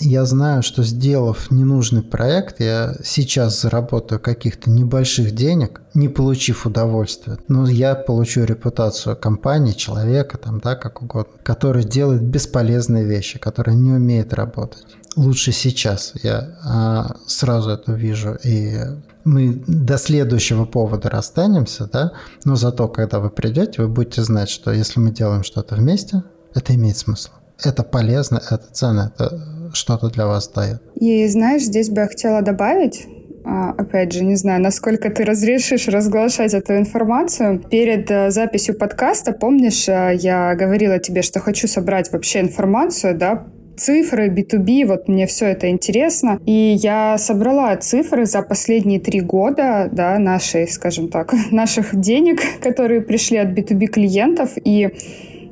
Я знаю, что сделав ненужный проект, я сейчас заработаю каких-то небольших денег, не получив удовольствия. Но я получу репутацию компании, человека, там, да, как угодно, который делает бесполезные вещи, который не умеет работать. Лучше сейчас. Я а, сразу это вижу. И мы до следующего повода расстанемся, да, но зато, когда вы придете, вы будете знать, что если мы делаем что-то вместе, это имеет смысл. Это полезно, это ценно, это что-то для вас дает. И знаешь, здесь бы я хотела добавить, а, опять же, не знаю, насколько ты разрешишь разглашать эту информацию. Перед э, записью подкаста, помнишь, э, я говорила тебе, что хочу собрать вообще информацию, да, цифры, B2B, вот мне все это интересно. И я собрала цифры за последние три года, да, нашей, скажем так, (laughs) наших денег, которые пришли от B2B клиентов. И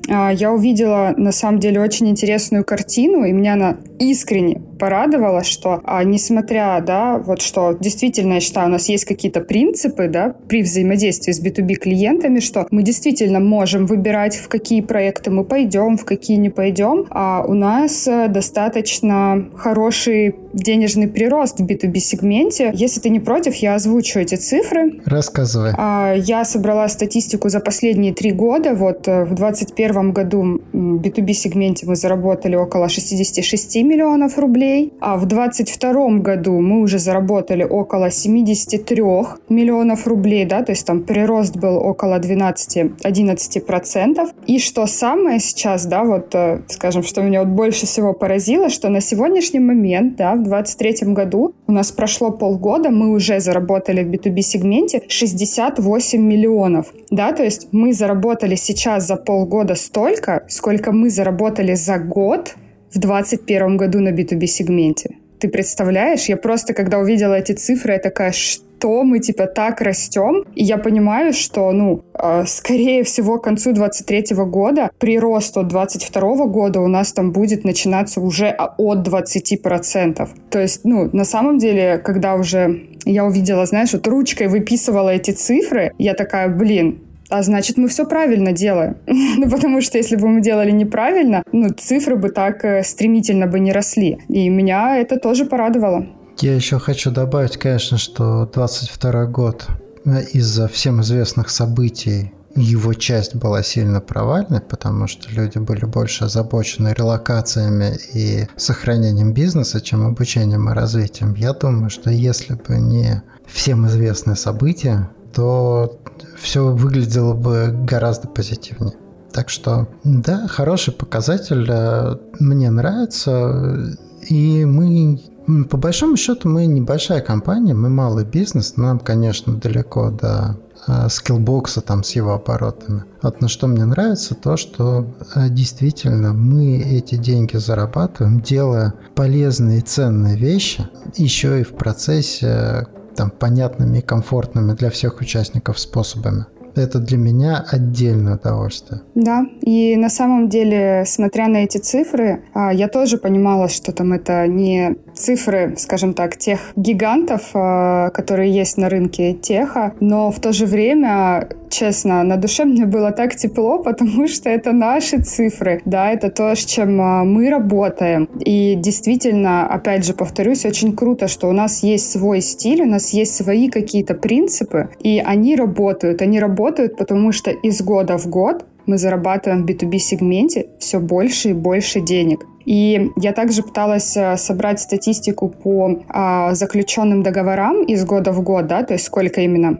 я увидела, на самом деле, очень интересную картину, и мне она искренне порадовало, что а, несмотря, да, вот что действительно, я считаю, у нас есть какие-то принципы, да, при взаимодействии с B2B клиентами, что мы действительно можем выбирать, в какие проекты мы пойдем, в какие не пойдем, а у нас э, достаточно хороший денежный прирост в B2B сегменте. Если ты не против, я озвучу эти цифры. Рассказывай. А, я собрала статистику за последние три года. Вот э, в 2021 году в B2B сегменте мы заработали около 66 миллионов рублей, а в 2022 году мы уже заработали около 73 миллионов рублей, да, то есть там прирост был около 12-11%. И что самое сейчас, да, вот, э, скажем, что меня вот больше всего поразило, что на сегодняшний момент, да, в 2023 году у нас прошло полгода, мы уже заработали в B2B сегменте 68 миллионов, да, то есть мы заработали сейчас за полгода столько, сколько мы заработали за год в 2021 году на B2B сегменте. Ты представляешь? Я просто, когда увидела эти цифры, я такая, что мы, типа, так растем? И я понимаю, что, ну, э, скорее всего, к концу 23 года прирост от 22 года у нас там будет начинаться уже от 20%. То есть, ну, на самом деле, когда уже я увидела, знаешь, вот ручкой выписывала эти цифры, я такая, блин, а значит, мы все правильно делаем. (laughs) ну, потому что если бы мы делали неправильно, ну, цифры бы так э, стремительно бы не росли. И меня это тоже порадовало. Я еще хочу добавить, конечно, что 22 год э, из-за всем известных событий его часть была сильно провальной, потому что люди были больше озабочены релокациями и сохранением бизнеса, чем обучением и развитием. Я думаю, что если бы не всем известные события, то все выглядело бы гораздо позитивнее. Так что, да, хороший показатель, э, мне нравится. И мы, по большому счету, мы небольшая компания, мы малый бизнес, нам, конечно, далеко до э, скиллбокса там с его оборотами. Вот на что мне нравится, то, что э, действительно мы эти деньги зарабатываем, делая полезные и ценные вещи, еще и в процессе там, понятными и комфортными для всех участников способами. Это для меня отдельное удовольствие. Да, и на самом деле, смотря на эти цифры, а, я тоже понимала, что там это не цифры, скажем так, тех гигантов, а, которые есть на рынке теха, но в то же время, честно, на душе (laughs) мне было так тепло, потому что это наши цифры, да, это то, с чем а, мы работаем. И действительно, опять же, повторюсь, очень круто, что у нас есть свой стиль, у нас есть свои какие-то принципы, и они работают, они работают, потому что из года в год мы зарабатываем в B2B сегменте все больше и больше денег. И я также пыталась э, собрать статистику по а, заключенным договорам из года в год, да, то есть сколько именно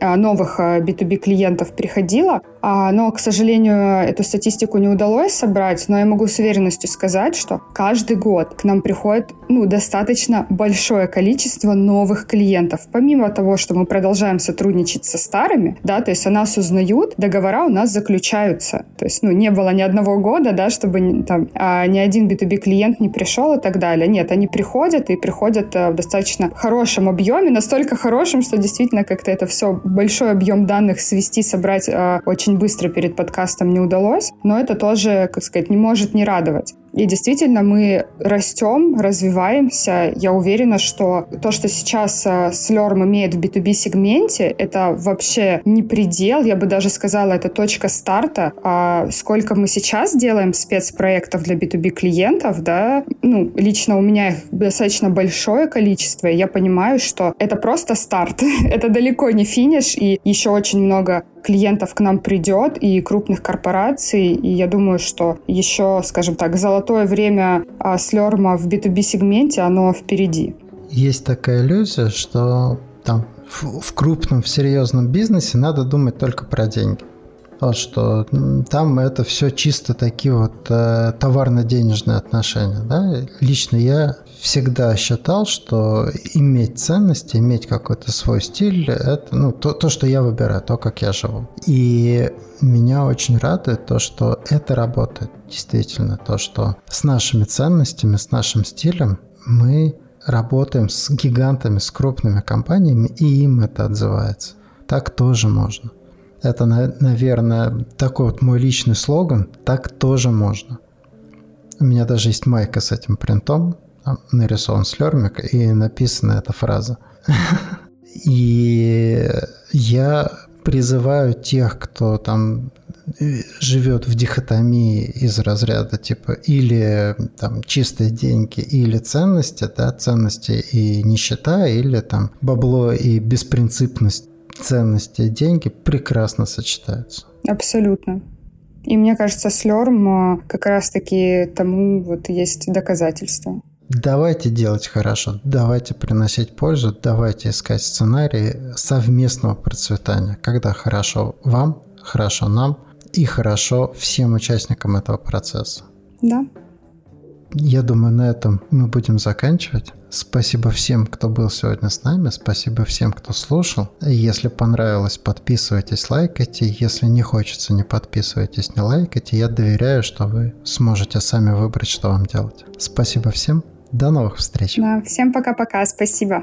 а, новых B2B э, клиентов приходило. А, но, к сожалению, эту статистику не удалось собрать, но я могу с уверенностью сказать, что каждый год к нам приходит ну, достаточно большое количество новых клиентов. Помимо того, что мы продолжаем сотрудничать со старыми, да, то есть о нас узнают, договора у нас заключаются. То есть, ну, не было ни одного года, да, чтобы там а, ни один B2B клиент не пришел и так далее. Нет, они приходят и приходят а, в достаточно хорошем объеме, настолько хорошем, что действительно как-то это все большой объем данных свести, собрать а, очень очень быстро перед подкастом не удалось, но это тоже, как сказать, не может не радовать. И действительно, мы растем, развиваемся. Я уверена, что то, что сейчас Slurm имеет в B2B-сегменте, это вообще не предел. Я бы даже сказала, это точка старта. А сколько мы сейчас делаем спецпроектов для B2B клиентов, да, ну, лично у меня их достаточно большое количество, и я понимаю, что это просто старт. (laughs) это далеко не финиш, и еще очень много клиентов к нам придет и крупных корпораций, и я думаю, что еще, скажем так, золотое время а, слерма в B2B-сегменте, оно впереди. Есть такая иллюзия, что там в, в крупном, в серьезном бизнесе надо думать только про деньги. Вот что там это все чисто такие вот э, товарно-денежные отношения. Да? Лично я всегда считал, что иметь ценности, иметь какой-то свой стиль, это ну, то, то, что я выбираю, то, как я живу. И меня очень радует то, что это работает. Действительно, то, что с нашими ценностями, с нашим стилем мы работаем с гигантами, с крупными компаниями, и им это отзывается. Так тоже можно. Это, наверное, такой вот мой личный слоган. Так тоже можно. У меня даже есть майка с этим принтом. там нарисован слермик и написана эта фраза. И я призываю тех, кто там э, живет в дихотомии из разряда типа или там чистые деньги, или ценности, да, ценности и нищета, или там бабло и беспринципность ценности и деньги прекрасно сочетаются. Абсолютно. И мне кажется, слерм э, как раз-таки тому вот есть доказательство. Давайте делать хорошо, давайте приносить пользу, давайте искать сценарии совместного процветания, когда хорошо вам, хорошо нам и хорошо всем участникам этого процесса. Да. Я думаю, на этом мы будем заканчивать. Спасибо всем, кто был сегодня с нами. Спасибо всем, кто слушал. Если понравилось, подписывайтесь, лайкайте. Если не хочется, не подписывайтесь, не лайкайте. Я доверяю, что вы сможете сами выбрать, что вам делать. Спасибо всем. До новых встреч. Да, всем пока-пока. Спасибо.